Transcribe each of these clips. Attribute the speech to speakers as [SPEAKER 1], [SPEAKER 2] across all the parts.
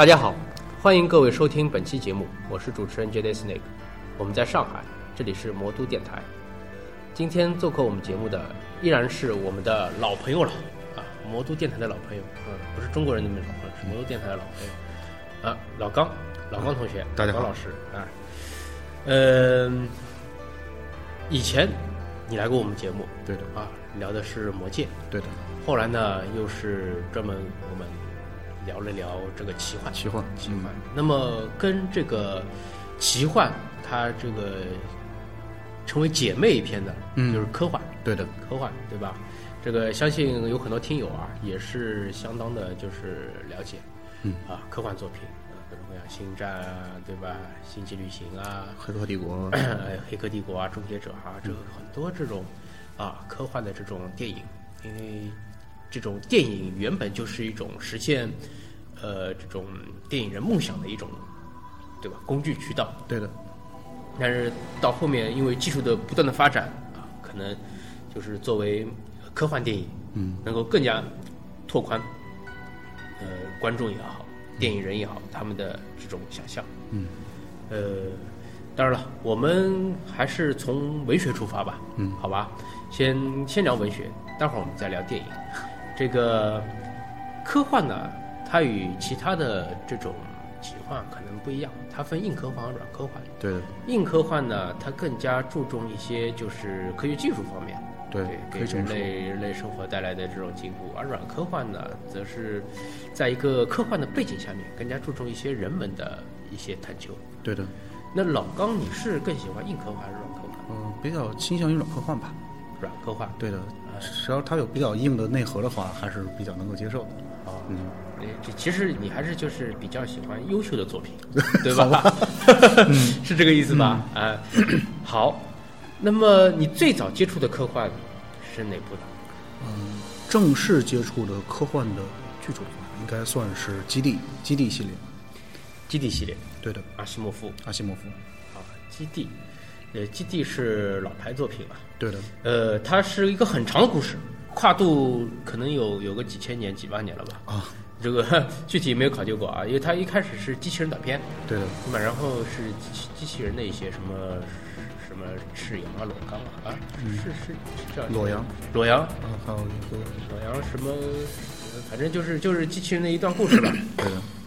[SPEAKER 1] 大家好，欢迎各位收听本期节目，我是主持人 J. D. Snake，我们在上海，这里是魔都电台。今天做客我们节目的依然是我们的老朋友了啊，魔都电台的老朋友，嗯，不是中国人那边老朋友，是魔都电台的老朋友啊，老刚，老刚同学，
[SPEAKER 2] 大家好
[SPEAKER 1] 老老师啊，嗯、以前你来过我们节目
[SPEAKER 2] 对的，
[SPEAKER 1] 啊，聊的是魔戒，
[SPEAKER 2] 对的，
[SPEAKER 1] 后来呢又是专门我们聊了聊这个奇幻，
[SPEAKER 2] 奇幻，
[SPEAKER 1] 奇幻。那么跟这个奇幻，它这个成为姐妹篇的，
[SPEAKER 2] 嗯。
[SPEAKER 1] 就是科幻，
[SPEAKER 2] 对的，
[SPEAKER 1] 科幻，对吧？这个相信有很多听友啊，也是相当的，就是了解，
[SPEAKER 2] 嗯。
[SPEAKER 1] 啊，科幻作品，啊，各种各样，星战啊，对吧？星际旅行啊，
[SPEAKER 2] 黑客帝国，
[SPEAKER 1] 哎，黑客帝国啊，终结者啊，这个很多这种啊科幻的这种电影，因为这种电影原本就是一种实现呃这种电影人梦想的一种，对吧？工具渠道。
[SPEAKER 2] 对的，
[SPEAKER 1] 但是到后面因为技术的不断的发展啊，可能就是作为科幻电影，
[SPEAKER 2] 嗯，
[SPEAKER 1] 能够更加拓宽呃观众也好，电影人也好，他们的这种想象。
[SPEAKER 2] 嗯，
[SPEAKER 1] 呃，当然了，我们还是从文学出发吧。
[SPEAKER 2] 嗯，
[SPEAKER 1] 好吧，先先聊文学，待会儿我们再聊电影。这个科幻呢，它与其他的这种奇幻可能不一样，它分硬科幻和软科幻。
[SPEAKER 2] 对的，
[SPEAKER 1] 硬科幻呢，它更加注重一些就是科学技术方面，
[SPEAKER 2] 对可
[SPEAKER 1] 给人类人类生活带来的这种进步；而软科幻呢，则是在一个科幻的背景下面，更加注重一些人文的一些探究。
[SPEAKER 2] 对的，
[SPEAKER 1] 那老刚，你是更喜欢硬科幻还是软科幻？
[SPEAKER 2] 嗯，比较倾向于软科幻吧。
[SPEAKER 1] 软科幻
[SPEAKER 2] 对的，只要它有比较硬的内核的话，还是比较能够接受的。
[SPEAKER 1] 啊，
[SPEAKER 2] 嗯，
[SPEAKER 1] 这其实你还是就是比较喜欢优秀的作品，对吧？是这个意思吧？啊，好。那么你最早接触的科幻是哪部的？
[SPEAKER 2] 嗯，正式接触的科幻的剧种，应该算是《基地》《基地》系列。
[SPEAKER 1] 基地系列，
[SPEAKER 2] 对的，
[SPEAKER 1] 阿西莫夫
[SPEAKER 2] 阿西莫夫。
[SPEAKER 1] 啊，基地，呃，基地是老牌作品了。
[SPEAKER 2] 对的，
[SPEAKER 1] 呃，它是一个很长的故事，跨度可能有有个几千年、几万年了吧？
[SPEAKER 2] 啊，
[SPEAKER 1] 这个 具体没有考究过啊，因为它一开始是机器人短片，
[SPEAKER 2] 对的，
[SPEAKER 1] 那么然后是机器机器人的一些什么什么赤羊啊、裸刚啊，啊，是是是叫
[SPEAKER 2] 裸羊，
[SPEAKER 1] 裸羊、
[SPEAKER 2] 啊，还有一个，
[SPEAKER 1] 裸羊什么，呃反正就是就是机器人的一段故事吧。
[SPEAKER 2] 对的，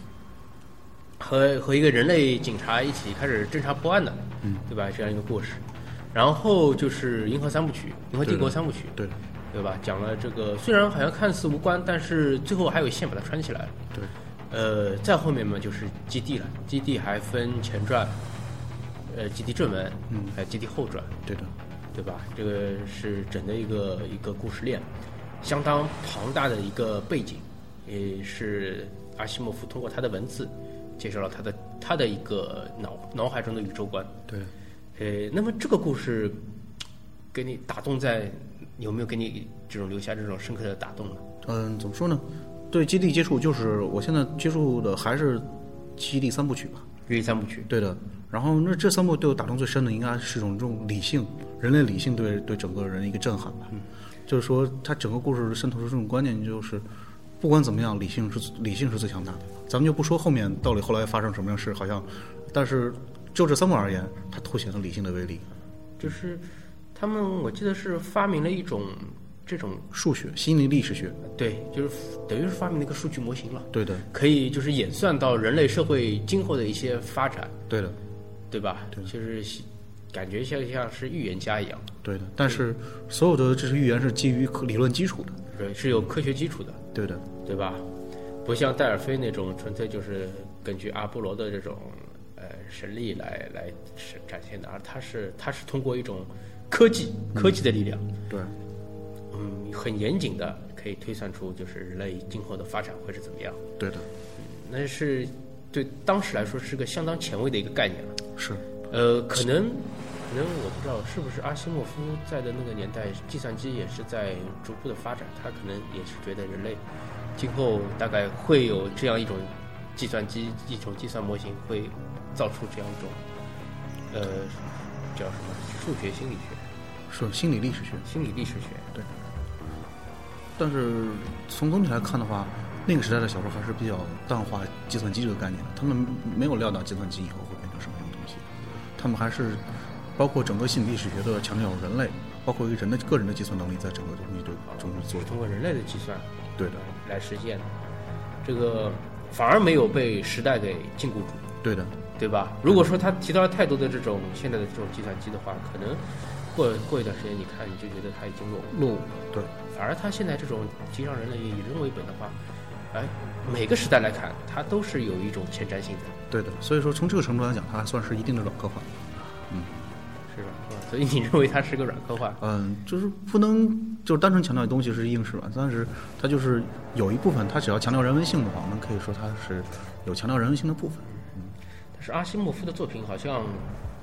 [SPEAKER 1] 和和一个人类警察一起开始侦查破案的，
[SPEAKER 2] 嗯，
[SPEAKER 1] 对吧？这样一个故事。然后就是《银河三部曲》《银河帝国三部曲》，
[SPEAKER 2] 对的，
[SPEAKER 1] 对吧？讲了这个虽然好像看似无关，但是最后还有线把它穿起来了。
[SPEAKER 2] 对，
[SPEAKER 1] 呃，再后面嘛就是基地了，基地还分前传，呃，基地正文，
[SPEAKER 2] 嗯
[SPEAKER 1] 还有基地后传，
[SPEAKER 2] 对的，
[SPEAKER 1] 对吧？这个是整的一个一个故事链，相当庞大的一个背景，也是阿西莫夫通过他的文字介绍了他的他的一个脑脑海中的宇宙观。
[SPEAKER 2] 对。
[SPEAKER 1] 呃，那么这个故事给你打动在有没有给你这种留下这种深刻的打动呢？
[SPEAKER 2] 嗯，怎么说呢？对基地接触，就是我现在接触的还是基地三部曲吧。
[SPEAKER 1] 基地三部曲，
[SPEAKER 2] 对的。然后那这三部对我打动最深的，应该是一种这种理性，人类理性对对整个人的一个震撼吧。就是说，它整个故事渗透出这种观念，就是不管怎么样，理性是理性是最强大的。咱们就不说后面到底后来发生什么样事，好像，但是就这三部而言，它凸显了理性的威力。
[SPEAKER 1] 就是他们我记得是发明了一种这种
[SPEAKER 2] 数学、心理历史学，
[SPEAKER 1] 对，就是等于是发明了一个数据模型了。
[SPEAKER 2] 对的，
[SPEAKER 1] 可以就是演算到人类社会今后的一些发展，
[SPEAKER 2] 对的，
[SPEAKER 1] 对吧？对就是感觉像像是预言家一样，
[SPEAKER 2] 对的。但是所有的这些预言是基于理论基础的，
[SPEAKER 1] 对，是有科学基础的，
[SPEAKER 2] 对的，
[SPEAKER 1] 对吧？不像戴尔菲那种纯粹就是根据阿波罗的这种呃神力来来是展现的，而它是它是通过一种科技科技的力量，
[SPEAKER 2] 对，
[SPEAKER 1] 嗯，很严谨的可以推算出就是人类今后的发展会是怎么样，
[SPEAKER 2] 对的，
[SPEAKER 1] 那是对当时来说是个相当前卫的一个概念了。
[SPEAKER 2] 是，
[SPEAKER 1] 呃，可能，可能我不知道是不是阿西莫夫在的那个年代，计算机也是在逐步的发展，他可能也是觉得人类今后大概会有这样一种计算机一种计算模型会造出这样一种，呃，叫什么数学心理学、
[SPEAKER 2] 是心理历史学。
[SPEAKER 1] 心理历史学对。
[SPEAKER 2] 但是从总体来看的话，那个时代的小说还是比较淡化计算机这个概念的，他们没有料到计算机以后会变成什么样的东西，他们还是包括整个心理历史学的强调人类，包括一个人的个人的计算能力在整个东西都中做
[SPEAKER 1] 通过人类的计算
[SPEAKER 2] 对的，
[SPEAKER 1] 来实现的，这个反而没有被时代给禁锢住，
[SPEAKER 2] 对的，
[SPEAKER 1] 对吧？如果说他提到了太多的这种现在的这种计算机的话，可能过过一段时间你看你就觉得它已经落伍。
[SPEAKER 2] 落伍，对，反
[SPEAKER 1] 而他现在这种提倡人类以人为本的话，哎，每个时代来看，它都是有一种前瞻性的，
[SPEAKER 2] 对的，所以说从这个程度来讲，它还算是一定的软科幻。
[SPEAKER 1] 所以你认为它是个软科幻？
[SPEAKER 2] 嗯，就是不能就是单纯强调东西是硬是软，但是它就是有一部分，它只要强调人文性的话，我们可以说它是有强调人文性的部分。
[SPEAKER 1] 嗯但是阿西莫夫的作品好像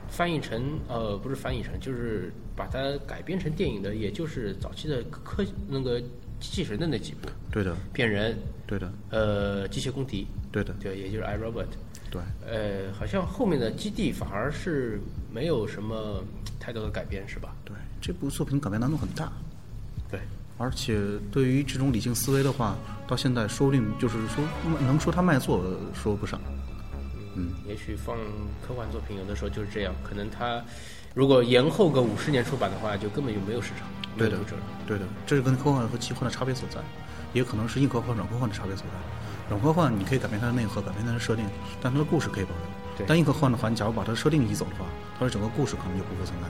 [SPEAKER 1] 翻译成呃，不是翻译成，就是把它改编成电影的，也就是早期的科那个机器人的那几部，
[SPEAKER 2] 对的，
[SPEAKER 1] 变人，
[SPEAKER 2] 对的，
[SPEAKER 1] 呃，机械公敌，
[SPEAKER 2] 对的，
[SPEAKER 1] 对，也就是 I Robot。
[SPEAKER 2] 对，
[SPEAKER 1] 呃，好像后面的基地反而是没有什么太多的改变，是吧？
[SPEAKER 2] 对，这部作品改编难度很大，
[SPEAKER 1] 对，
[SPEAKER 2] 而且对于这种理性思维的话，到现在说不定就是说能说它卖座说不上。嗯，
[SPEAKER 1] 也许放科幻作品有的时候就是这样，可能它如果延后个五十年出版的话，就根本就没有市场，
[SPEAKER 2] 对的对的，这是跟科幻和奇幻的差别所在，也可能是硬科幻、软科幻的差别所在。软科幻你可以改变它的内核，改变它的设定，但它的故事可以保留。
[SPEAKER 1] 对
[SPEAKER 2] 但硬科幻的话，你假如把它的设定移走的话，它的整个故事可能就不会存在。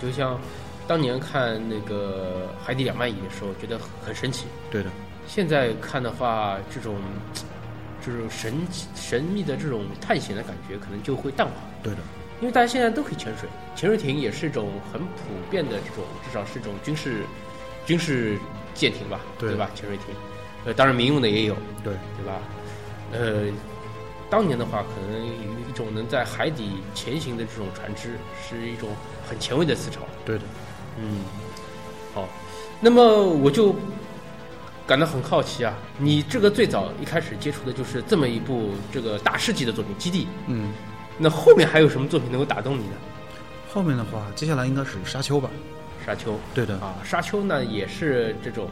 [SPEAKER 1] 就像当年看那个《海底两万里》的时候，觉得很神奇。
[SPEAKER 2] 对的，
[SPEAKER 1] 现在看的话，这种 这种神奇神秘的这种探险的感觉，可能就会淡化。
[SPEAKER 2] 对的，
[SPEAKER 1] 因为大家现在都可以潜水，潜水艇也是一种很普遍的这种，至少是一种军事军事舰艇吧，
[SPEAKER 2] 对
[SPEAKER 1] 吧？潜水艇，呃，当然民用的也有，
[SPEAKER 2] 对，
[SPEAKER 1] 对吧？呃，当年的话，可能种能在海底前行的这种船只，是一种很前卫的思潮。
[SPEAKER 2] 对的。
[SPEAKER 1] 嗯，好，那么我就感到很好奇啊，你这个最早一开始接触的就是这么一部这个大师级的作品《基地》，
[SPEAKER 2] 嗯，
[SPEAKER 1] 那后面还有什么作品能够打动你呢？
[SPEAKER 2] 后面的话，接下来应该是沙丘吧？
[SPEAKER 1] 沙丘
[SPEAKER 2] 对的，
[SPEAKER 1] 啊，沙丘呢也是这种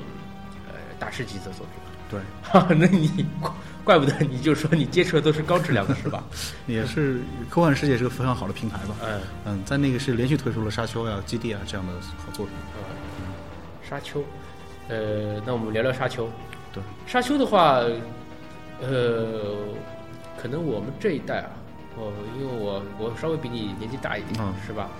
[SPEAKER 1] 呃大师级的作品。
[SPEAKER 2] 对，
[SPEAKER 1] 哈，那你怪怪不得你就说你接触的都是高质量的是吧？
[SPEAKER 2] 也是科幻世界是个非常好的平台吧。
[SPEAKER 1] 嗯
[SPEAKER 2] 嗯，在那个是连续推出了沙丘呀、基地啊这样的好作品。
[SPEAKER 1] 嗯，沙丘，呃，那我们聊聊沙丘。
[SPEAKER 2] 对，
[SPEAKER 1] 沙丘的话，呃，可能我们这一代啊，我因为我我稍微比你年纪大一点，
[SPEAKER 2] 嗯
[SPEAKER 1] 是吧？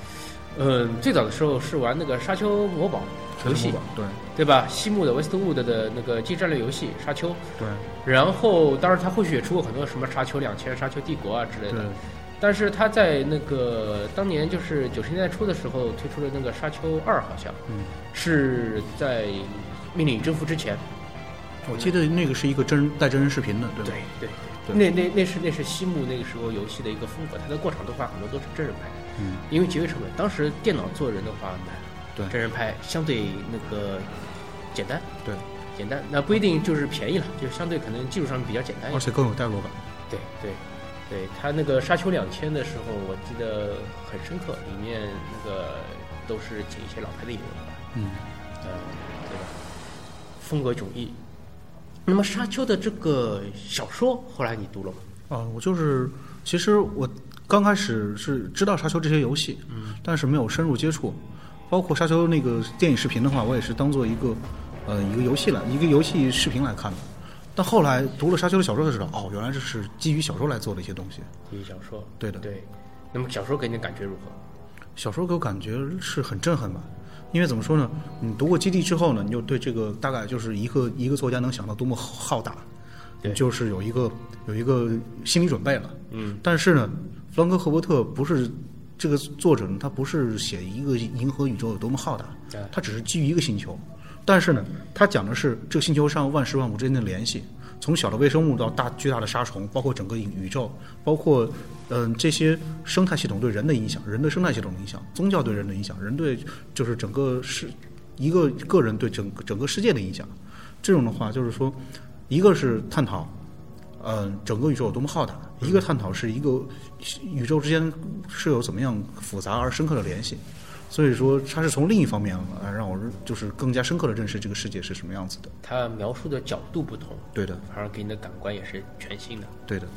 [SPEAKER 1] 嗯，最早的时候是玩那个沙丘魔堡游戏，
[SPEAKER 2] 对。
[SPEAKER 1] 对吧？西木的 Westwood 的那个机战略游戏沙丘，
[SPEAKER 2] 对。
[SPEAKER 1] 然后当然他后续也出过很多什么沙丘两千、沙丘帝国啊之类的。
[SPEAKER 2] 对，
[SPEAKER 1] 但是他在那个当年就是九十年代初的时候推出了那个沙丘二，好像
[SPEAKER 2] 嗯，
[SPEAKER 1] 是在命令与征服之前。
[SPEAKER 2] 我记得那个是一个真人带真人视频的，对吧？
[SPEAKER 1] 对
[SPEAKER 2] 对
[SPEAKER 1] 那那那是那是西木那个时候游戏的一个风格，它的过场动画很多都是真人拍，
[SPEAKER 2] 嗯，
[SPEAKER 1] 因为节约成本。当时电脑做人的话难，
[SPEAKER 2] 对
[SPEAKER 1] 真人拍相对那个简单，
[SPEAKER 2] 对，
[SPEAKER 1] 简单，那不一定就是便宜了，就是相对可能技术上比较简单一点。
[SPEAKER 2] 而且更有代入感。
[SPEAKER 1] 对对对，他那个沙丘两千的时候，我记得很深刻，里面那个都是请一些老牌的演员吧，
[SPEAKER 2] 嗯，
[SPEAKER 1] 呃，对吧？风格迥异。那么沙丘的这个小说，后来你读了吗？
[SPEAKER 2] 啊，我就是，其实我刚开始是知道沙丘这些游戏，
[SPEAKER 1] 嗯，
[SPEAKER 2] 但是没有深入接触。包括沙丘那个电影视频的话，我也是当做一个呃一个游戏来一个游戏视频来看的。但后来读了沙丘的小说才知道，哦，原来这是基于小说来做的一些东西。
[SPEAKER 1] 基于小说。
[SPEAKER 2] 对的，
[SPEAKER 1] 对。那么小说给你的感觉如何？
[SPEAKER 2] 小说给我感觉是很震撼吧，因为怎么说呢？你读过《基地》之后呢，你就对这个大概就是一个一个作家能想到多么浩大，就是有一个有一个心理准备了。
[SPEAKER 1] 嗯，
[SPEAKER 2] 但是呢，弗兰克·赫伯特不是这个作者呢，他不是写一个银河宇宙有多么浩大，他只是基于一个星球。但是呢，他讲的是这个星球上万事万物之间的联系，从小的微生物到大巨大的沙虫，包括整个宇宙，包括嗯、这些生态系统对人的影响，人对生态系统的影响，宗教对人的影响，人对就是整个世一个个人对整个整个世界的影响。这种的话，就是说，一个是探讨，嗯、整个宇宙有多么浩大；一个探讨是一个宇宙之间是有怎么样复杂而深刻的联系。所以说它是从另一方面啊让我就是更加深刻的认识这个世界是什么样子的。
[SPEAKER 1] 它描述的角度不同，
[SPEAKER 2] 对的，
[SPEAKER 1] 反而给你的感官也是全新的。
[SPEAKER 2] 对的，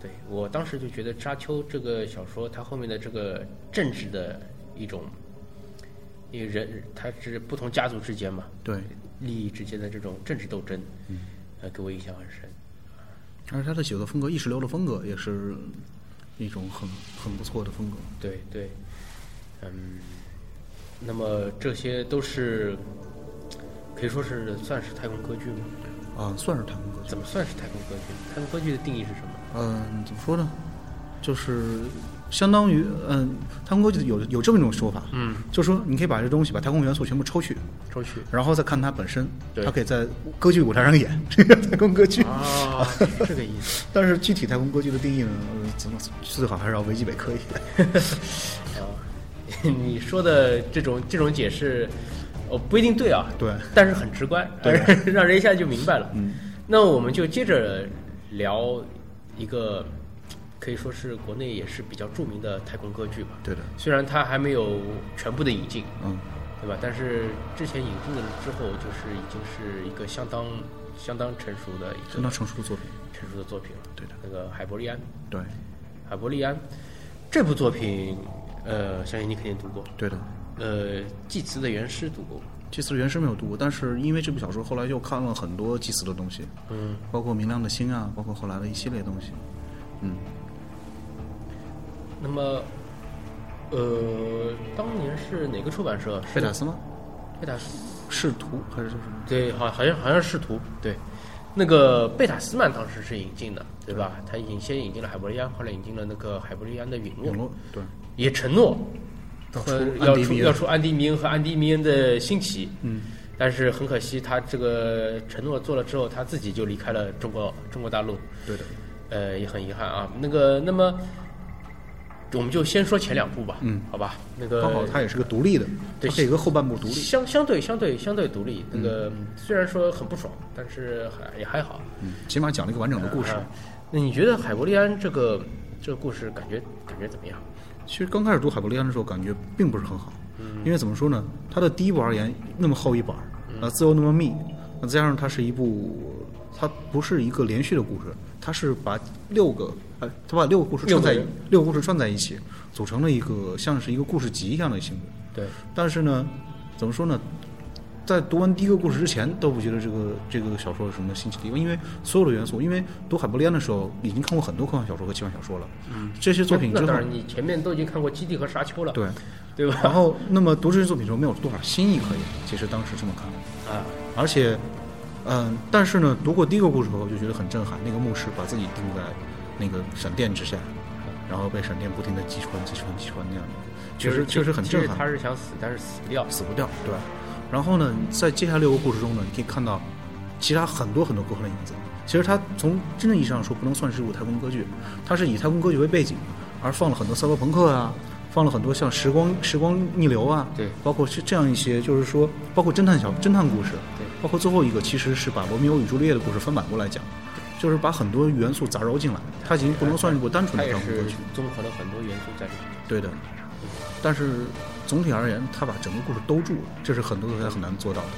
[SPEAKER 1] 对我当时就觉得《沙丘》这个小说，它后面的这个政治的一种，因为人它是不同家族之间嘛，
[SPEAKER 2] 对，
[SPEAKER 1] 利益之间的这种政治斗争，
[SPEAKER 2] 嗯，
[SPEAKER 1] 呃，给我印象很深。
[SPEAKER 2] 而他的写作风格，意识流的风格也是一种很很不错的风格。
[SPEAKER 1] 对对，嗯，那么这些都是可以说是算是太空歌剧吗？
[SPEAKER 2] 啊，算是太空歌剧。
[SPEAKER 1] 怎么算是太空歌剧？太空歌剧的定义是什么？
[SPEAKER 2] 嗯，怎么说呢？就是相当于，嗯，太空歌剧有有这么一种说法，
[SPEAKER 1] 嗯，
[SPEAKER 2] 就是说你可以把这东西把太空元素全部抽去，
[SPEAKER 1] 抽去
[SPEAKER 2] 然后再看它本身，
[SPEAKER 1] 对
[SPEAKER 2] 它可以在歌剧舞台上演这个 太空歌剧。
[SPEAKER 1] 啊，这个意思。
[SPEAKER 2] 但是具体太空歌剧的定义呢，呃怎么最好还是要维基百科一点。
[SPEAKER 1] 啊，你说的这种这种解释，哦不一定对啊，
[SPEAKER 2] 对，
[SPEAKER 1] 但是很直观，
[SPEAKER 2] 对
[SPEAKER 1] 让人一下就明白了。
[SPEAKER 2] 嗯，
[SPEAKER 1] 那我们就接着聊一个可以说是国内也是比较著名的太空歌剧吧。
[SPEAKER 2] 对的，
[SPEAKER 1] 虽然它还没有全部的引进，
[SPEAKER 2] 嗯，
[SPEAKER 1] 对吧？但是之前引进了之后，就是已经是一个相当相当成熟的一个
[SPEAKER 2] 相当成熟的作品。
[SPEAKER 1] 成熟的作品了。
[SPEAKER 2] 对的，
[SPEAKER 1] 那个海伯利安，
[SPEAKER 2] 对，
[SPEAKER 1] 海伯利安这部作品，呃，相信你肯定读过。
[SPEAKER 2] 对的。
[SPEAKER 1] 呃，祭词的原诗读过，
[SPEAKER 2] 祭祀的原诗没有读过，但是因为这部小说，后来又看了很多祭祀的东西，
[SPEAKER 1] 嗯，
[SPEAKER 2] 包括明亮的星啊，包括后来的一系列东西。嗯，
[SPEAKER 1] 那么，呃，当年是哪个出版社？
[SPEAKER 2] 贝塔斯吗？
[SPEAKER 1] 贝塔斯，
[SPEAKER 2] 仕途还是叫什么？
[SPEAKER 1] 对，好，好像好像是仕途，对，那个贝塔斯曼当时是引进的，对吧？他引先引进了海伯利安，后来引进了那个海伯利安的陨落
[SPEAKER 2] 陨，落，对，
[SPEAKER 1] 也承诺
[SPEAKER 2] 要
[SPEAKER 1] 和
[SPEAKER 2] 出
[SPEAKER 1] 要出要出安迪米恩和安迪米恩的兴起，
[SPEAKER 2] 嗯，
[SPEAKER 1] 但是很可惜，他这个承诺做了之后，他自己就离开了中国中国大陆，
[SPEAKER 2] 对的，
[SPEAKER 1] 呃，也很遗憾啊。那个，那么我们就先说前两部吧，
[SPEAKER 2] 嗯，
[SPEAKER 1] 好吧？那个
[SPEAKER 2] 刚好它也是个独立的，
[SPEAKER 1] 对
[SPEAKER 2] 它可以一个后半部独立。
[SPEAKER 1] 相相对相对相对独立，那个、虽然说很不爽，但是还也还好。
[SPEAKER 2] 嗯，起码讲了一个完整的故事。
[SPEAKER 1] 啊那你觉得海伯利安这个这个故事感觉感觉怎么样？
[SPEAKER 2] 其实刚开始读海伯利安的时候，感觉并不是很好，
[SPEAKER 1] 嗯
[SPEAKER 2] 因为怎么说呢？它的第一部而言那么厚一本儿，呃，字又那么密，那再加上它是一部，它不是一个连续的故事，它是把六个，呃，它把六个故事串在
[SPEAKER 1] 六个
[SPEAKER 2] 故事串在一起，组成了一个像是一个故事集一样的性质。
[SPEAKER 1] 对，
[SPEAKER 2] 但是呢，怎么说呢？在读完第一个故事之前，都不觉得这个这个小说有什么新奇的地方，因为所有的元素，因为读海伯利安的时候已经看过很多科幻小说和奇幻小说了，嗯，这些作品之后
[SPEAKER 1] 那当，然，你前面都已经看过《基地》和《沙丘》了，
[SPEAKER 2] 对，
[SPEAKER 1] 对吧？
[SPEAKER 2] 然后那么读这些作品的时候没有多少新意可言，其实当时这么看，
[SPEAKER 1] 啊，
[SPEAKER 2] 而且，嗯，但是呢，读过第一个故事后就觉得很震撼，那个牧师把自己钉在那个闪电之下，然后被闪电不停的击穿、击穿、击穿那样的，确实确实很震撼。
[SPEAKER 1] 他是想死，但是死不掉。
[SPEAKER 2] 死不掉，对。然后呢，在接下来六个故事中呢，你可以看到其他很多很多科幻的影子。其实它从真正意义上说，不能算是一部太空歌剧，它是以太空歌剧为背景，而放了很多赛博朋克啊，放了很多像时光时光逆流啊，
[SPEAKER 1] 对，
[SPEAKER 2] 包括是这样一些，就是说，包括侦探小侦探故事，
[SPEAKER 1] 对，
[SPEAKER 2] 包括最后一个其实是把罗密欧与朱丽叶的故事翻版过来讲，就是把很多元素杂糅进来，它已经不能算是一部单纯的太空歌剧。
[SPEAKER 1] 综合了很多元素在里面。
[SPEAKER 2] 对的，但是总体而言，他把整个故事兜住了，这是很多作家很难做到的。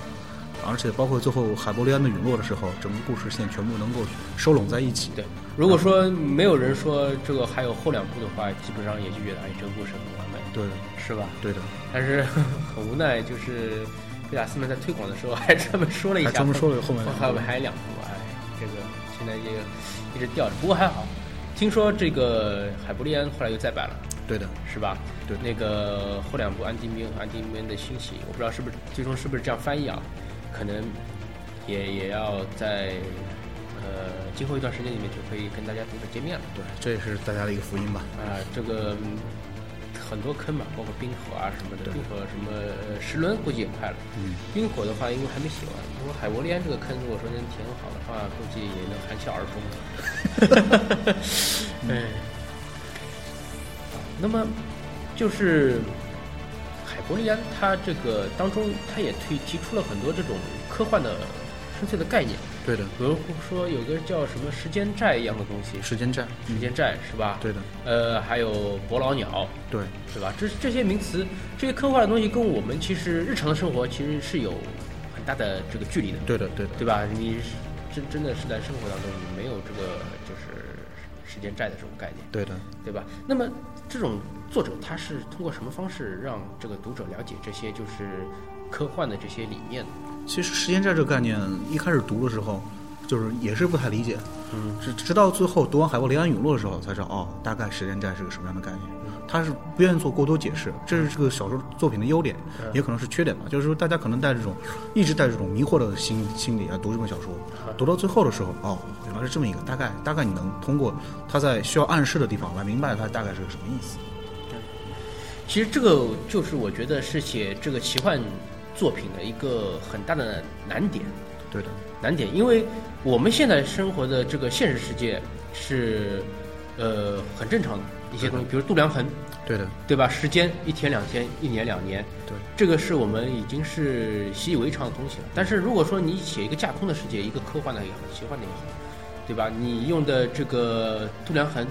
[SPEAKER 2] 而且包括最后海伯利安的陨落的时候，整个故事线全部能够收拢在一起。
[SPEAKER 1] 对，如果说没有人说这个还有后两部的话，基本上也就觉得哎，这个故事很完美，
[SPEAKER 2] 对的，
[SPEAKER 1] 是吧？
[SPEAKER 2] 对的，
[SPEAKER 1] 但是 很无奈，就是贝塔斯曼在推广的时候还专门说了一下，
[SPEAKER 2] 还专门说了后面
[SPEAKER 1] 还有还有两部，哎，这个现在也一直吊着，不过还好。听说这个海伯利安后来又再版了，
[SPEAKER 2] 对的，
[SPEAKER 1] 是吧？
[SPEAKER 2] 对
[SPEAKER 1] 那个后两部安迪米恩和安迪米恩的兴起，我不知道是不是最终是不是这样翻译啊？可能也也要在呃今后一段时间里面就可以跟大家读者见面了。
[SPEAKER 2] 对，这也是大家的一个福音吧。
[SPEAKER 1] 啊，这个嗯很多坑嘛，包括冰火啊什么的，冰火什么石轮估计也快了。
[SPEAKER 2] 嗯，
[SPEAKER 1] 冰火的话，因为还没写完，如果海伯利安这个坑如果说能填好的话，估计也能含笑而终。哎，那么就是海伯利安，他这个当中他也推提出了很多这种科幻的深邃的概念。
[SPEAKER 2] 对的，
[SPEAKER 1] 比如说有个叫什么时间债一样的东西，
[SPEAKER 2] 时间债，
[SPEAKER 1] 时间债是吧？
[SPEAKER 2] 对的，
[SPEAKER 1] 呃，还有伯劳鸟，
[SPEAKER 2] 对，
[SPEAKER 1] 对吧？这这些名词，这些科幻的东西跟我们其实日常的生活其实是有很大的这个距离的，
[SPEAKER 2] 对的，对的，
[SPEAKER 1] 对吧？你真真的是在生活当中你没有这个就是时间债的这种概念，
[SPEAKER 2] 对的。
[SPEAKER 1] 对吧？那么这种作者他是通过什么方式让这个读者了解这些就是科幻的这些理念呢？
[SPEAKER 2] 其实时间债这个概念一开始读的时候，就是也是不太理解，
[SPEAKER 1] 嗯，
[SPEAKER 2] 直直到最后读完《海伯雷安陨落》的时候才知道，哦，大概时间债是个什么样的概念。他是不愿意做过多解释，这是这个小说作品的优点，也可能是缺点吧。就是说，大家可能带这种一直带这种迷惑的心心理啊读这本小说，读到最后的时候，哦，原来是这么一个大概，大概你能通过他在需要暗示的地方来明白他大概是个什么意思。
[SPEAKER 1] 其实这个就是我觉得是写这个奇幻作品的一个很大的难点。
[SPEAKER 2] 对的，
[SPEAKER 1] 难点，因为我们现在生活的这个现实世界是，呃，很正常的一些东西，比如度量衡，
[SPEAKER 2] 对的，
[SPEAKER 1] 对吧？时间一天两天，一年两年，
[SPEAKER 2] 对，
[SPEAKER 1] 这个是我们已经是习以为常的东西了。但是如果说你写一个架空的世界，一个科幻的也好，奇幻的也好，对吧？你用的这个度量衡，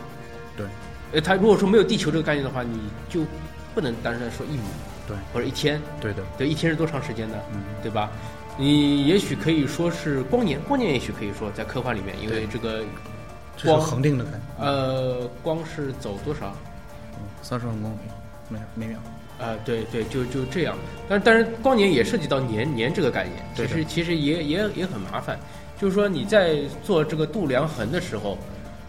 [SPEAKER 2] 对，
[SPEAKER 1] 呃，它如果说没有地球这个概念的话，你就不能单纯说一亩
[SPEAKER 2] 对，
[SPEAKER 1] 或者一天，
[SPEAKER 2] 对的，
[SPEAKER 1] 对，一天是多长时间呢？
[SPEAKER 2] 嗯，
[SPEAKER 1] 对吧？你也许可以说是光年，光年也许可以说在科幻里面，因为这个光
[SPEAKER 2] 恒定的概念，
[SPEAKER 1] 呃光是走多少？
[SPEAKER 2] 嗯，三十万公里每每秒。
[SPEAKER 1] 啊、对对，就就这样。但但是光年也涉及到年年这个概念，其实其实也也也很麻烦。就是说你在做这个度量衡的时候，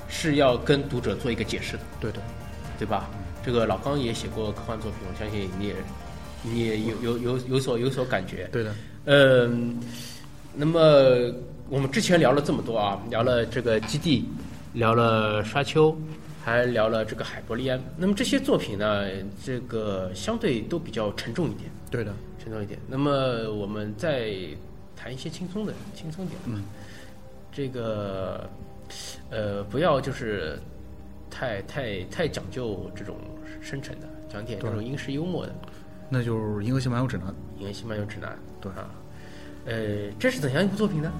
[SPEAKER 1] 是要跟读者做一个解释的，
[SPEAKER 2] 对的，
[SPEAKER 1] 对吧？这个老刚也写过科幻作品，我相信你也你也有有有有所有所感觉。
[SPEAKER 2] 对的，
[SPEAKER 1] 嗯，那么我们之前聊了这么多啊，聊了这个基地，聊了沙丘，还聊了这个海伯利安。那么这些作品呢，这个相对都比较沉重一点，
[SPEAKER 2] 对的，
[SPEAKER 1] 沉重一点。那么我们再谈一些轻松的，轻松点的。
[SPEAKER 2] 嗯，
[SPEAKER 1] 这个呃，不要就是太太太讲究这种深沉的，讲点这种英式幽默的。
[SPEAKER 2] 那就是《银河系漫游指南》。
[SPEAKER 1] 《银河系漫游指南》
[SPEAKER 2] 对
[SPEAKER 1] 啊，呃，这是怎样一部作品呢？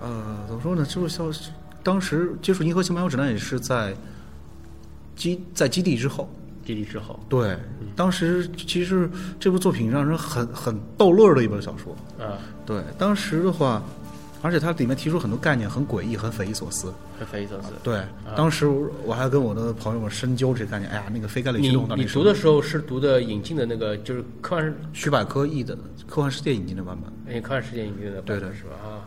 [SPEAKER 2] 呃，怎么说呢？就是像当时接触《银河系漫游指南》也是在基在基地之后。
[SPEAKER 1] 基地之后，
[SPEAKER 2] 对，当时其实这部作品让人很很逗乐的一本小说。
[SPEAKER 1] 啊，
[SPEAKER 2] 对，当时的话，而且它里面提出很多概念，很诡异，很匪夷所思。
[SPEAKER 1] 很匪夷所思。
[SPEAKER 2] 对，当时我还跟我的朋友们深究这个概念。哎呀，那个非概率
[SPEAKER 1] 你
[SPEAKER 2] 驱动到底是
[SPEAKER 1] 你读的时候是读的引进的那个，就是科幻
[SPEAKER 2] 徐百科译的科幻世界引进的版本。
[SPEAKER 1] 哎科幻世界引进的版
[SPEAKER 2] 对的
[SPEAKER 1] 本是吧？啊，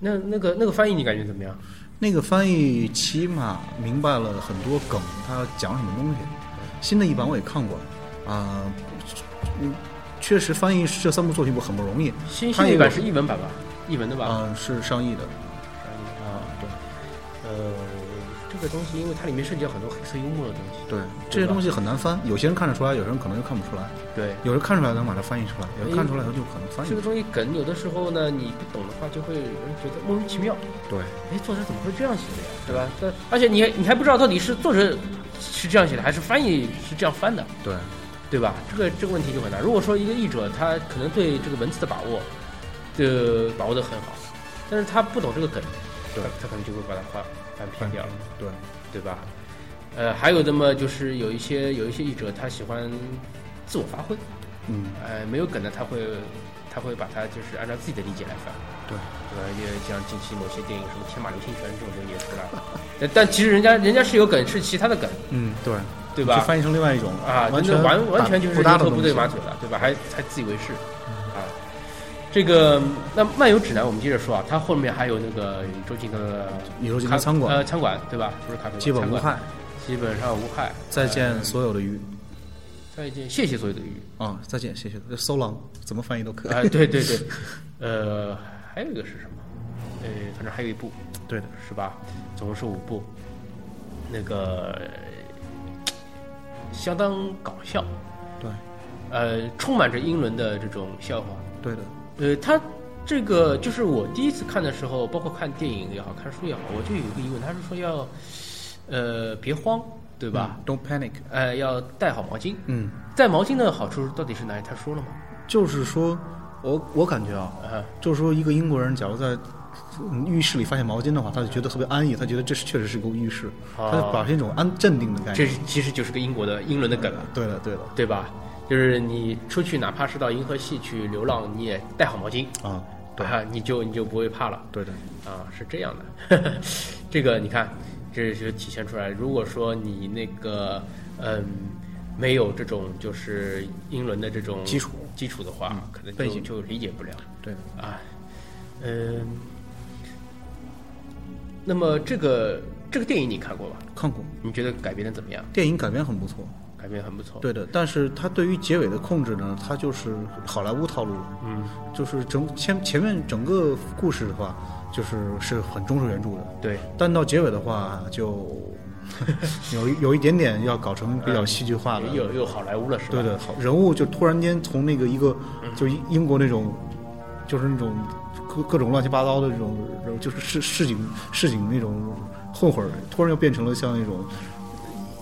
[SPEAKER 1] 那那个那个翻译你感觉怎么样？
[SPEAKER 2] 那个翻译起码明白了很多梗，他讲什么东西。新的一版我也看过，啊、嗯，确实翻译这三部作品我很不容易。
[SPEAKER 1] 新新的一版是译文版吧？译文的吧？
[SPEAKER 2] 嗯、是上译的。
[SPEAKER 1] 啊，对，呃，这个东西因为它里面涉及到很多黑色幽默的东西。
[SPEAKER 2] 对，这些东西很难翻，有些人看得出来，有些人可能就看不出来。
[SPEAKER 1] 对，
[SPEAKER 2] 有人看出来能把它翻译出来，有人看出来以后就可能翻译
[SPEAKER 1] 这个。东西梗有的时候呢，你不懂的话，就会有人觉得莫名其妙。
[SPEAKER 2] 对，
[SPEAKER 1] 哎，作者怎么会这样写的呀？对吧？对而且你还你还不知道到底是作者是这样写的，还是翻译是这样翻的，
[SPEAKER 2] 对，
[SPEAKER 1] 对吧？这个这个问题就很大。如果说一个译者他可能对这个文字的把握，呃，把握的很好，但是他不懂这个梗，
[SPEAKER 2] 对
[SPEAKER 1] 他他可能就会把它翻翻偏掉了，
[SPEAKER 2] 对，
[SPEAKER 1] 对吧？呃，还有那么就是有一些有一些译者他喜欢自我发挥，
[SPEAKER 2] 嗯，
[SPEAKER 1] 呃，没有梗的他会他会把它就是按照自己的理解来翻。
[SPEAKER 2] 对，
[SPEAKER 1] 对吧？也像近期某些电影，什么《天马流星拳》这种东西也出来了，但但其实人家人家是有梗，是其他的梗，
[SPEAKER 2] 嗯，对，
[SPEAKER 1] 对吧？
[SPEAKER 2] 就翻译成另外一种
[SPEAKER 1] 啊，
[SPEAKER 2] 完全
[SPEAKER 1] 完完全就是
[SPEAKER 2] 不搭
[SPEAKER 1] 牛头不。对马嘴了，对吧？还还自以为是啊。这个那漫游指南，我们接着说啊，它后面还有那个宇宙尽头的
[SPEAKER 2] 宇宙尽
[SPEAKER 1] 咖
[SPEAKER 2] 头餐馆，
[SPEAKER 1] 呃，餐馆对吧？不是咖啡馆，
[SPEAKER 2] 基本无害。
[SPEAKER 1] 基本上无害。
[SPEAKER 2] 再见
[SPEAKER 1] 呃
[SPEAKER 2] 所有的鱼
[SPEAKER 1] 再见，谢谢所有的鱼。
[SPEAKER 2] 啊！再见，谢谢。so long，怎么翻译都可以。
[SPEAKER 1] 哎，对对对，呃，还有一个是什么？呃，反正还有一部，
[SPEAKER 2] 对的，
[SPEAKER 1] 是吧？总共是五部，那个相当搞笑，
[SPEAKER 2] 对，
[SPEAKER 1] 呃，充满着英伦的这种笑话。
[SPEAKER 2] 对的，
[SPEAKER 1] 呃，他这个就是我第一次看的时候，包括看电影也好看书也好，我就有一个疑问，他是说要，呃，别慌，对吧？
[SPEAKER 2] 嗯？Don't panic。
[SPEAKER 1] 呃，要带好毛巾。
[SPEAKER 2] 嗯，
[SPEAKER 1] 带毛巾的好处到底是哪里？他说了吗？
[SPEAKER 2] 就是说，我我感觉啊，
[SPEAKER 1] 啊、
[SPEAKER 2] 就是说一个英国人，假如在嗯浴室里发现毛巾的话，他就觉得特别安逸，他觉得这是确实是个浴室，
[SPEAKER 1] 哦
[SPEAKER 2] 他就表现一种安镇定的概念。
[SPEAKER 1] 这是其实就是个英国的英伦的梗了，
[SPEAKER 2] 对了，对了，
[SPEAKER 1] 对吧？就是你出去哪怕是到银河系去流浪，你也带好毛巾，
[SPEAKER 2] 啊，对
[SPEAKER 1] 啊，你就你就不会怕了。
[SPEAKER 2] 对的，
[SPEAKER 1] 啊，是这样的，这个你看，这就体现出来。如果说你那个嗯没有这种就是英伦的这种
[SPEAKER 2] 基础
[SPEAKER 1] 基础的话，可能就就理解不了
[SPEAKER 2] 对的。
[SPEAKER 1] 啊。嗯，那么这个这个电影你看过吧？
[SPEAKER 2] 看过
[SPEAKER 1] 你觉得改编的怎么样？
[SPEAKER 2] 电影改编很不错，
[SPEAKER 1] 改编很不错。
[SPEAKER 2] 对的，但是他对于结尾的控制呢，他就是好莱坞套路，
[SPEAKER 1] 嗯，
[SPEAKER 2] 就是整前前面整个故事的话，就是是很忠实原著的，
[SPEAKER 1] 对，
[SPEAKER 2] 但到结尾的话就 有有一点点要搞成比较戏剧化的，
[SPEAKER 1] 又又好莱坞了是吧？
[SPEAKER 2] 对对，好。人物就突然间从那个一个就英英国那种，就是那种各各种乱七八糟的这种，就是市市井市井那种混混儿，突然又变成了像那种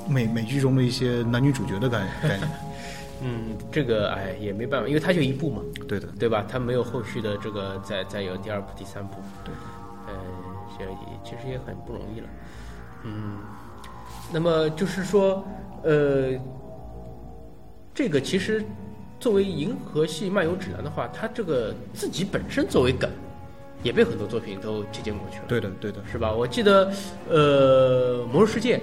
[SPEAKER 2] 美美剧中的一些男女主角的概概念。
[SPEAKER 1] 嗯，这个哎也没办法，因为它就一部嘛。
[SPEAKER 2] 对的，
[SPEAKER 1] 对吧？他没有后续的这个再再有第二部、第三部，
[SPEAKER 2] 对，
[SPEAKER 1] 呃，这也其实也很不容易了，嗯，那么就是说，呃，这个其实作为《银河系漫游指南》的话，它这个自己本身作为梗，也被很多作品都借鉴过去了，
[SPEAKER 2] 对的，对的，
[SPEAKER 1] 是吧？我记得，呃，《魔兽世界》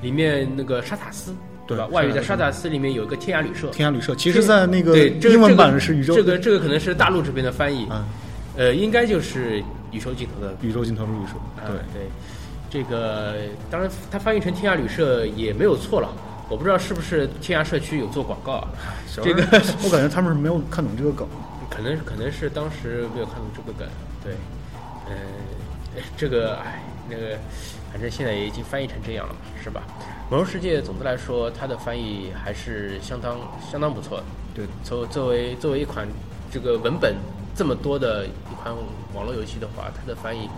[SPEAKER 1] 里面那个沙塔斯。对吧？外语的
[SPEAKER 2] 沙塔
[SPEAKER 1] 斯里面有一个天涯旅社，
[SPEAKER 2] 天涯旅社，其实在那个英文版
[SPEAKER 1] 这个
[SPEAKER 2] 是宇宙
[SPEAKER 1] 这个这个可能是大陆这边的翻译，
[SPEAKER 2] 啊，
[SPEAKER 1] 呃，应该就是宇宙尽头的。
[SPEAKER 2] 宇宙尽头的旅社，
[SPEAKER 1] 啊
[SPEAKER 2] 对。
[SPEAKER 1] 对，这个当然它翻译成天涯旅社也没有错了。我不知道是不是天涯社区有做广告啊？这个
[SPEAKER 2] 我感觉他们是没有看懂这个梗。
[SPEAKER 1] 可能可能是当时没有看懂这个梗，对，呃、这个哎，那个反正现在也已经翻译成这样了嘛，是吧？《魔兽世界》总的来说，它的翻译还是相当相当不错的。
[SPEAKER 2] 对的，
[SPEAKER 1] 作作为作为一款这个文本这么多的一款网络游戏的话，它的翻译，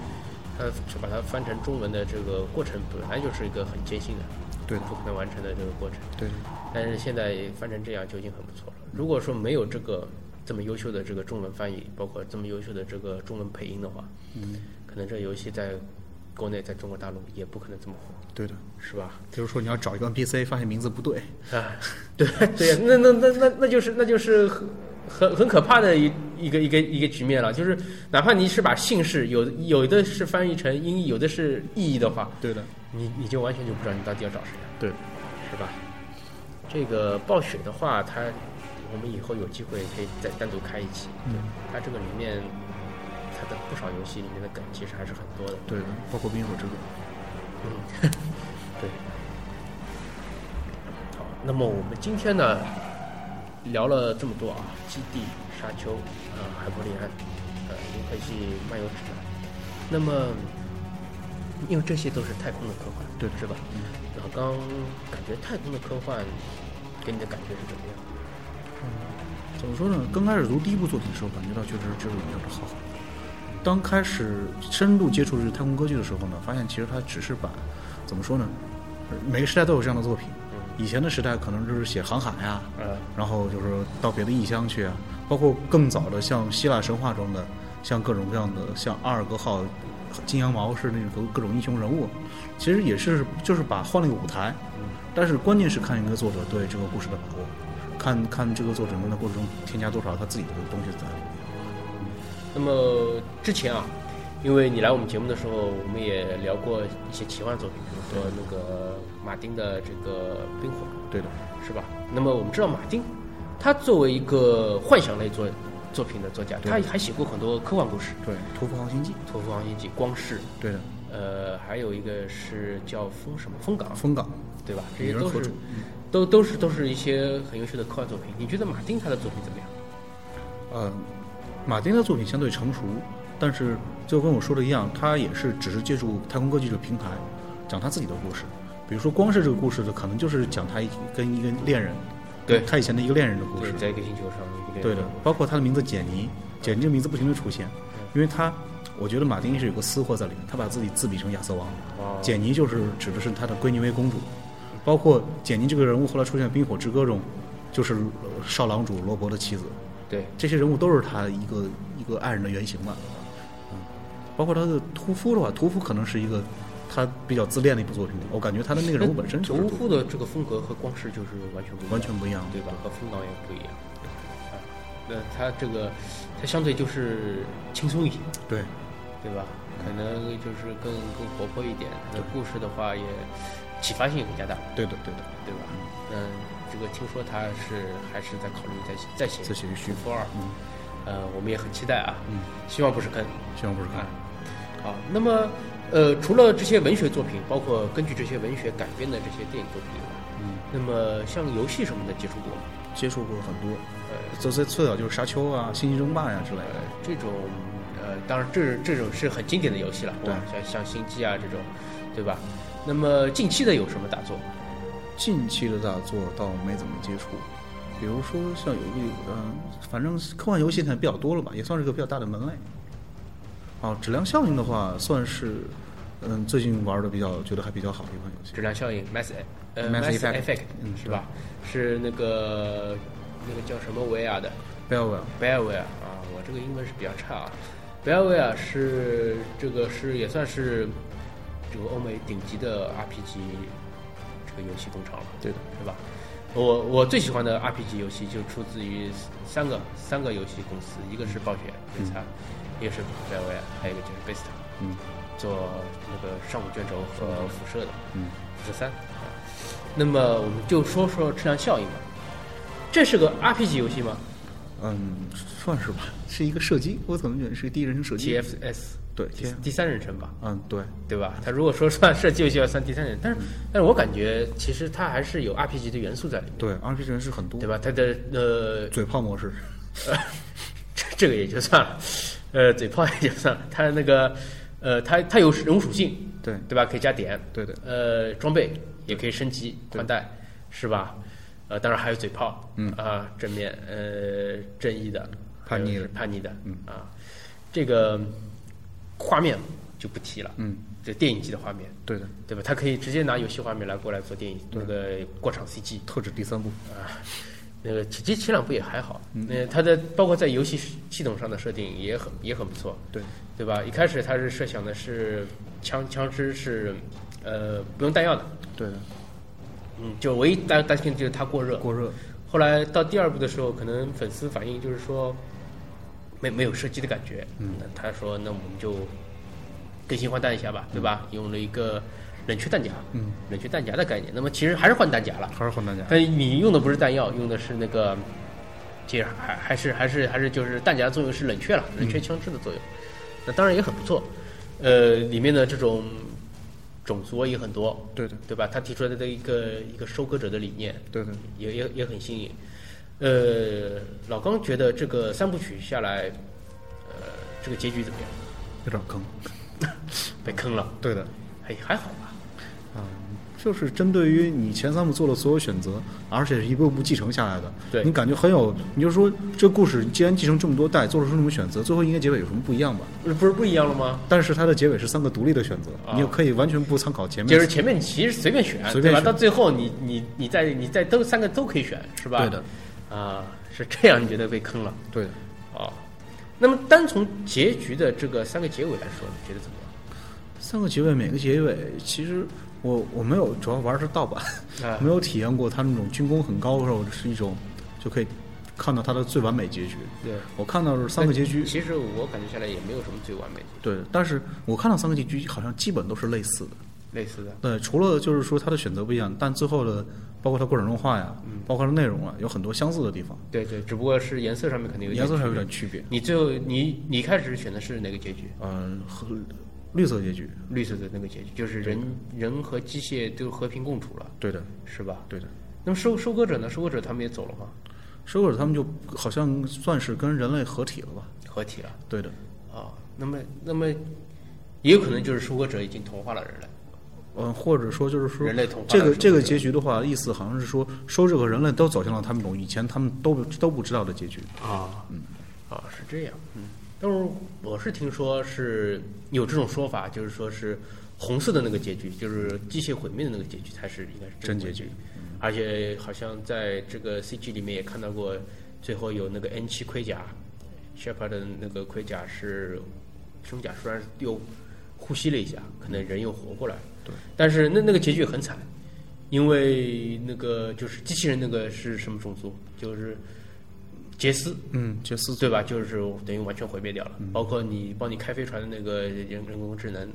[SPEAKER 1] 它是把它翻成中文的这个过程本来就是一个很艰辛的，
[SPEAKER 2] 对的
[SPEAKER 1] 不可能完成的这个过程。
[SPEAKER 2] 对，
[SPEAKER 1] 但是现在翻成这样就已经很不错了。如果说没有这个这么优秀的这个中文翻译，包括这么优秀的这个中文配音的话，
[SPEAKER 2] 嗯，
[SPEAKER 1] 可能这个游戏在国内，在中国大陆也不可能这么火，
[SPEAKER 2] 对的。
[SPEAKER 1] 是吧？
[SPEAKER 2] 比如说你要找一个 NPC，发现名字不对，
[SPEAKER 1] 啊，对 对呀，那那那那那就是那就是很很很可怕的一一个一个一个局面了。就是哪怕你是把姓氏有有的是翻译成音译，有的是意译的话，
[SPEAKER 2] 对的，
[SPEAKER 1] 你你就完全就不知道你到底要找谁了，
[SPEAKER 2] 对，
[SPEAKER 1] 是吧？这个暴雪的话，它我们以后有机会可以再单独开一期。
[SPEAKER 2] 嗯，
[SPEAKER 1] 它这个里面，它的不少游戏里面的梗其实还是很多的。
[SPEAKER 2] 对的，包括冰火之歌。
[SPEAKER 1] 嗯，对。好，那么我们今天呢，聊了这么多啊，基地、沙丘、呃，海伯利安、呃，银河系漫游指南。那么，因为这些都是太空的科幻，
[SPEAKER 2] 对
[SPEAKER 1] 是吧？老刚感觉太空的科幻给你的感觉是怎么样？
[SPEAKER 2] 怎么说呢？刚开始读第一部作品的时候，感觉到确实这个宇宙是浩瀚的。当开始深度接触这个太空歌剧的时候呢，发现其实它只是把怎么说呢？每个时代都有这样的作品。以前的时代可能就是写航海呀、
[SPEAKER 1] 呃，
[SPEAKER 2] 然后就是到别的异乡去啊，包括更早的像希腊神话中的，像各种各样的像阿尔戈号、金羊毛是那种各种英雄人物，其实也是就是把换了一个舞台，但是关键是看一个作者对这个故事的把握，看看这个作者能在故事中添加多少他自己的东西在。
[SPEAKER 1] 那么之前啊，因为你来我们节目的时候，我们也聊过一些奇幻作品，比如说那个马丁的这个《冰火》，
[SPEAKER 2] 对的，
[SPEAKER 1] 是吧？那么我们知道马丁，他作为一个幻想类作作品的作家，他还写过很多科幻故事，
[SPEAKER 2] 对，《屠夫航行记》，《
[SPEAKER 1] 屠夫航行记》《光世》，
[SPEAKER 2] 对的，
[SPEAKER 1] 呃，还有一个是叫风什么风港，
[SPEAKER 2] 风港，
[SPEAKER 1] 对吧？这些都是都都是都是一些很优秀的科幻作品。你觉得马丁他的作品怎么样？
[SPEAKER 2] 呃，马丁的作品相对成熟，但是就跟我说的一样，他也是只是借助太空歌剧这个平台，讲他自己的故事。比如说，光是这个故事的，可能就是讲他跟一个恋人，
[SPEAKER 1] 对。
[SPEAKER 2] 他以前的一个恋人的故，事。
[SPEAKER 1] 在一个星球上一个
[SPEAKER 2] 对的，包括他的名字简尼，简尼这个名字不停的出现，因为他，我觉得马丁是有个私货在里面，他把自己自比成亚瑟王，
[SPEAKER 1] 哦。
[SPEAKER 2] 简尼就是指的是他的闺女为公主，包括简尼这个人物后来出现在《冰火之歌》中，就是呃少郎主罗伯的妻子，
[SPEAKER 1] 对，
[SPEAKER 2] 这些人物都是他一个一个爱人的原型嘛。包括他的屠夫的话，屠夫可能是一个他比较自恋的一部作品。我感觉他的那个人物本身就是
[SPEAKER 1] 屠夫的这个风格和光世就是完全不一样，
[SPEAKER 2] 完全不一样，
[SPEAKER 1] 对吧？和风港也不一样。啊，那他这个他相对就是轻松一些，
[SPEAKER 2] 对
[SPEAKER 1] 对吧？可能就是更更活泼一点。他的故事的话也启发性也更加大，
[SPEAKER 2] 对的对的，
[SPEAKER 1] 对吧？嗯，这个听说他是还是在考虑再再写
[SPEAKER 2] 再写一续
[SPEAKER 1] 复二，
[SPEAKER 2] 嗯
[SPEAKER 1] 呃，我们也很期待啊，
[SPEAKER 2] 嗯，
[SPEAKER 1] 希望不是坑。
[SPEAKER 2] 希望不是看
[SPEAKER 1] 啊。好，那么呃，除了这些文学作品，包括根据这些文学改编的这些电影作品以外，
[SPEAKER 2] 嗯，
[SPEAKER 1] 那么像游戏什么的接触过吗？
[SPEAKER 2] 接触过很多，
[SPEAKER 1] 呃
[SPEAKER 2] 这最最早就是沙丘啊、星际争霸呀之类
[SPEAKER 1] 呃
[SPEAKER 2] 的。，
[SPEAKER 1] 这种呃，当然这这种是很经典的游戏了，
[SPEAKER 2] 对
[SPEAKER 1] 吧像像星际啊这种，对吧？那么近期的有什么大作？
[SPEAKER 2] 近期的大作倒没怎么接触，比如说像有一个，嗯、反正科幻游戏现在比较多了吧，也算是个比较大的门类。哦，质量效应的话，算是，嗯，最近玩的比较觉得还比较好的一款游戏。
[SPEAKER 1] 质量效应 Mass 呃
[SPEAKER 2] Mass
[SPEAKER 1] Mass
[SPEAKER 2] Effect
[SPEAKER 1] Effect
[SPEAKER 2] 嗯
[SPEAKER 1] 是吧？是那个那个叫什么维亚的
[SPEAKER 2] b e l l w e
[SPEAKER 1] b e l w a r e 啊，我这个英文是比较差啊。b e l w a r e 是这个是也算是这个欧美顶级的 RPG 这个游戏工厂了，
[SPEAKER 2] 对的，
[SPEAKER 1] 是吧？我我最喜欢的 RPG 游戏就出自于三个三个游戏公司，一个是暴雪悲惨，一个是 BioWare，还有一个就是 Bethesda，
[SPEAKER 2] 嗯
[SPEAKER 1] 做那个上古卷轴和辐射的。
[SPEAKER 2] 嗯，
[SPEAKER 1] 十三啊。那么我们就说说质量效应吧。这是个 RPG 游戏吗
[SPEAKER 2] 嗯，算是吧，是一个射击，我怎么觉得是个第一人称射击
[SPEAKER 1] ？？TFS
[SPEAKER 2] 对
[SPEAKER 1] 第三人称吧，
[SPEAKER 2] 嗯，对，
[SPEAKER 1] 对吧？他如果说算射击游戏要算第三人，但是但是我感觉其实它还是有 RPG 的元素在里面，
[SPEAKER 2] 对，RPG 人是很多，
[SPEAKER 1] 对吧？它的呃
[SPEAKER 2] 嘴炮模式，
[SPEAKER 1] 这 这个也就算了，呃，嘴炮也就算了，它那个呃，它它有人物属性，
[SPEAKER 2] 对，
[SPEAKER 1] 对吧？可以加点，
[SPEAKER 2] 对的，
[SPEAKER 1] 呃，装备也可以升级
[SPEAKER 2] 对
[SPEAKER 1] 换代，是吧？呃，当然还有嘴炮，
[SPEAKER 2] 嗯。
[SPEAKER 1] 啊，正面呃正义的，
[SPEAKER 2] 叛逆的。
[SPEAKER 1] 叛逆的，
[SPEAKER 2] 嗯。
[SPEAKER 1] 啊，这个画面就不提了，
[SPEAKER 2] 嗯，
[SPEAKER 1] 这电影级的画面，
[SPEAKER 2] 对的，
[SPEAKER 1] 对吧？他可以直接拿游戏画面来过来做电影那个过场 CG，
[SPEAKER 2] 特指第三部，
[SPEAKER 1] 啊，那个其实前两部也还好，
[SPEAKER 2] 嗯。
[SPEAKER 1] 那它的包括在游戏系统上的设定也很也很不错，
[SPEAKER 2] 对，
[SPEAKER 1] 对吧？一开始他是设想的是枪枪支是呃不用弹药的，
[SPEAKER 2] 对的，
[SPEAKER 1] 嗯，就唯一担担心的就是它过热。
[SPEAKER 2] 过热，
[SPEAKER 1] 后来到第二部的时候，可能粉丝反映就是说没没有射击的感觉，
[SPEAKER 2] 嗯。
[SPEAKER 1] 那他说那我们就更新换弹一下吧，对吧？用了一个冷却弹夹，
[SPEAKER 2] 嗯，
[SPEAKER 1] 冷却弹夹的概念，那么其实还是换弹夹了。
[SPEAKER 2] 还是换弹夹，
[SPEAKER 1] 但你用的不是弹药，用的是那个，其实还还是还是还是就是弹夹的作用是冷却了，冷却枪支的作用。那当然也很不错，呃，里面的这种种族也很多，
[SPEAKER 2] 对的，
[SPEAKER 1] 对吧？他提出来的一个一个收割者的理念，
[SPEAKER 2] 对的，
[SPEAKER 1] 也也也很新颖。呃，老刚觉得这个三部曲下来，呃，这个结局怎么样？
[SPEAKER 2] 有点坑，
[SPEAKER 1] 被坑了，
[SPEAKER 2] 对的，
[SPEAKER 1] 还还好吧？
[SPEAKER 2] 啊，就是针对于你前三部做的所有选择，而且是一步步继承下来的，
[SPEAKER 1] 对
[SPEAKER 2] 你感觉很有，你就说这故事既然继承这么多代，做出这么选择，最后应该结尾有什么不一样吧？
[SPEAKER 1] 不是不一样了吗？
[SPEAKER 2] 但是它的结尾是三个独立的选择，
[SPEAKER 1] 啊
[SPEAKER 2] 你就可以完全不参考前面。
[SPEAKER 1] 就是前面你其实随便选，对吧？
[SPEAKER 2] 随便选
[SPEAKER 1] 到最后你你你在你在都三个都可以选，是吧？
[SPEAKER 2] 对的，
[SPEAKER 1] 啊，是这样，你觉得被坑了
[SPEAKER 2] 对的，
[SPEAKER 1] 啊？那么单从结局的这个三个结尾来说，你觉得怎么样
[SPEAKER 2] 三个结尾每个结尾，其实我我没有，主要玩的是盗版，没有体验过他那种军功很高的时候是一种就可以看到他的最完美结局。
[SPEAKER 1] 对，
[SPEAKER 2] 我看到是三个结局，
[SPEAKER 1] 其实我感觉下来也没有什么最完美的，
[SPEAKER 2] 对，但是我看到三个结局好像基本都是类似的。
[SPEAKER 1] 类似的。
[SPEAKER 2] 对，除了就是说他的选择不一样，但最后的包括他过程中画呀，包括它内容啊，有很多相似的地方，
[SPEAKER 1] 对对，只不过是颜色上面肯定有
[SPEAKER 2] 颜色上有点区别。
[SPEAKER 1] 你最后你你开始选的是哪个结局？
[SPEAKER 2] 嗯，和绿色结局，
[SPEAKER 1] 绿色的那个结局，就是人人和机械都和平共处了，
[SPEAKER 2] 对的，
[SPEAKER 1] 是吧？
[SPEAKER 2] 对的。
[SPEAKER 1] 那么收收割者呢？收割者他们也走了吗？
[SPEAKER 2] 收割者他们就好像算是跟人类合体了吧？
[SPEAKER 1] 合体了
[SPEAKER 2] 对的，
[SPEAKER 1] 啊？那么那么也有可能就是收割者已经同化了人类，
[SPEAKER 2] 嗯，或者说就是说
[SPEAKER 1] 人类同化
[SPEAKER 2] 这个这个结局的话，意思好像是说收这个人类都走向了他们种以前他们都不都不知道的结局。
[SPEAKER 1] 啊，嗯，啊，是这样，嗯，但是我是听说是有这种说法，就是说是红色的那个结局，就是机械毁灭的那个结局才是应该是
[SPEAKER 2] 真结局，
[SPEAKER 1] 而且好像在这个 CG 里面也看到过，最后有那个 N 七盔甲，Shepard 的那个盔甲是胸甲虽然又呼吸了一下，可能人又活过来。
[SPEAKER 2] 对，
[SPEAKER 1] 但是那那个结局很惨，因为那个就是机器人那个是什么种族？就是杰斯，
[SPEAKER 2] 嗯，杰斯
[SPEAKER 1] 对吧？就是等于完全毁灭掉了，包括你帮你开飞船的那个人人工智能，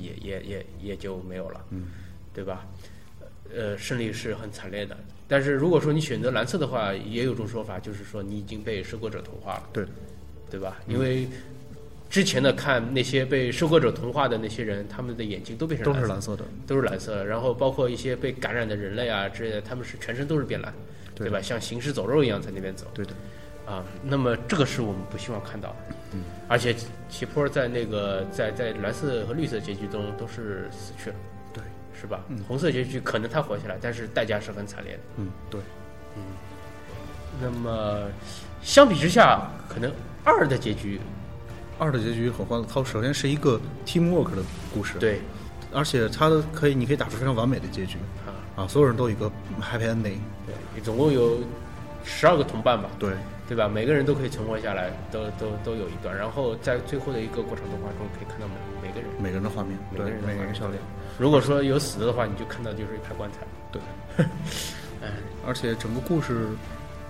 [SPEAKER 1] 也也也也就没有了，
[SPEAKER 2] 嗯，
[SPEAKER 1] 对吧？呃，胜利是很惨烈的。但是如果说你选择蓝色的话，也有种说法，就是说你已经被收割者同化了，
[SPEAKER 2] 对，
[SPEAKER 1] 对吧？因为之前的看那些被收割者同化的那些人，他们的眼睛都变成
[SPEAKER 2] 都
[SPEAKER 1] 蓝色
[SPEAKER 2] 是蓝色的，
[SPEAKER 1] 都是蓝色的，然后包括一些被感染的人类啊之类的，他们是全身都是变蓝，
[SPEAKER 2] 对
[SPEAKER 1] 对吧？像行尸走肉一样在那边走
[SPEAKER 2] 对的，
[SPEAKER 1] 啊。那么这个是我们不希望看到的。
[SPEAKER 2] 嗯，
[SPEAKER 1] 而且齐坡在那个在在蓝色和绿色结局中都是死去了，
[SPEAKER 2] 对，
[SPEAKER 1] 是吧？
[SPEAKER 2] 嗯
[SPEAKER 1] 红色结局可能他活下来，但是代价是很惨烈的。
[SPEAKER 2] 嗯，对，嗯
[SPEAKER 1] 那么相比之下，可能二的结局，
[SPEAKER 2] 二的结局很欢乐，它首先是一个 teamwork 的故事，，
[SPEAKER 1] 对
[SPEAKER 2] 而且它的可以，你可以打出非常完美的结局
[SPEAKER 1] 啊，
[SPEAKER 2] 啊，所有人都有一个 happy ending，
[SPEAKER 1] 对，总共有十二个同伴吧，
[SPEAKER 2] 对，
[SPEAKER 1] 对吧？每个人都可以存活下来，都都都有一段。然后在最后的一个过场动画中，可以看到每每个人，
[SPEAKER 2] 每个人的画面，对
[SPEAKER 1] 每个人，的
[SPEAKER 2] 每个人笑脸，
[SPEAKER 1] 如果说有死的话，你就看到就是一排棺材。
[SPEAKER 2] 对，
[SPEAKER 1] 嗯，
[SPEAKER 2] 而且整个故事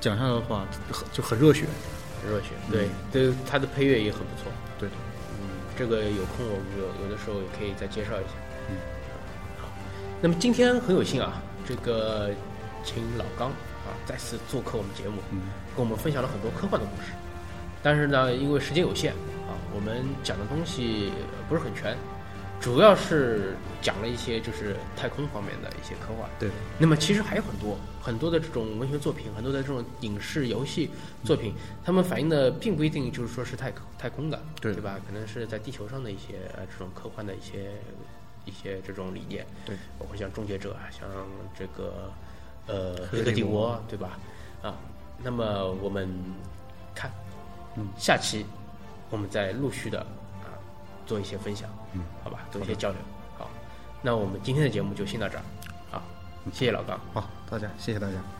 [SPEAKER 2] 讲下来的话，很就很热血，
[SPEAKER 1] 很热血，对，对，它的配乐也很不错。
[SPEAKER 2] 对。的，
[SPEAKER 1] 嗯，这个有空我们有有的时候也可以再介绍一下。
[SPEAKER 2] 嗯，
[SPEAKER 1] 好，那么今天很有幸啊，这个请老刚啊再次做客我们节目，
[SPEAKER 2] 嗯，
[SPEAKER 1] 跟我们分享了很多科幻的故事。但是呢，因为时间有限啊，我们讲的东西不是很全，主要是讲了一些就是太空方面的一些科幻。
[SPEAKER 2] 对，
[SPEAKER 1] 那么其实还有很多很多的这种文学作品，很多的这种影视游戏作品，他们反映的并不一定就是说是太空太空的，
[SPEAKER 2] 对
[SPEAKER 1] 对吧？可能是在地球上的一些呃这种科幻的一些一些这种理念，
[SPEAKER 2] 对，
[SPEAKER 1] 包括像终结者啊，像这个呃
[SPEAKER 2] 黑
[SPEAKER 1] 黑
[SPEAKER 2] 客帝国
[SPEAKER 1] 国，对吧？啊，那么我们看，
[SPEAKER 2] 嗯，
[SPEAKER 1] 下期我们再陆续的啊做一些分享，
[SPEAKER 2] 嗯，
[SPEAKER 1] 好吧，做一些交流。好，那我们今天的节目就先到这儿，好，谢谢老刚。
[SPEAKER 2] 好，大家谢谢大家。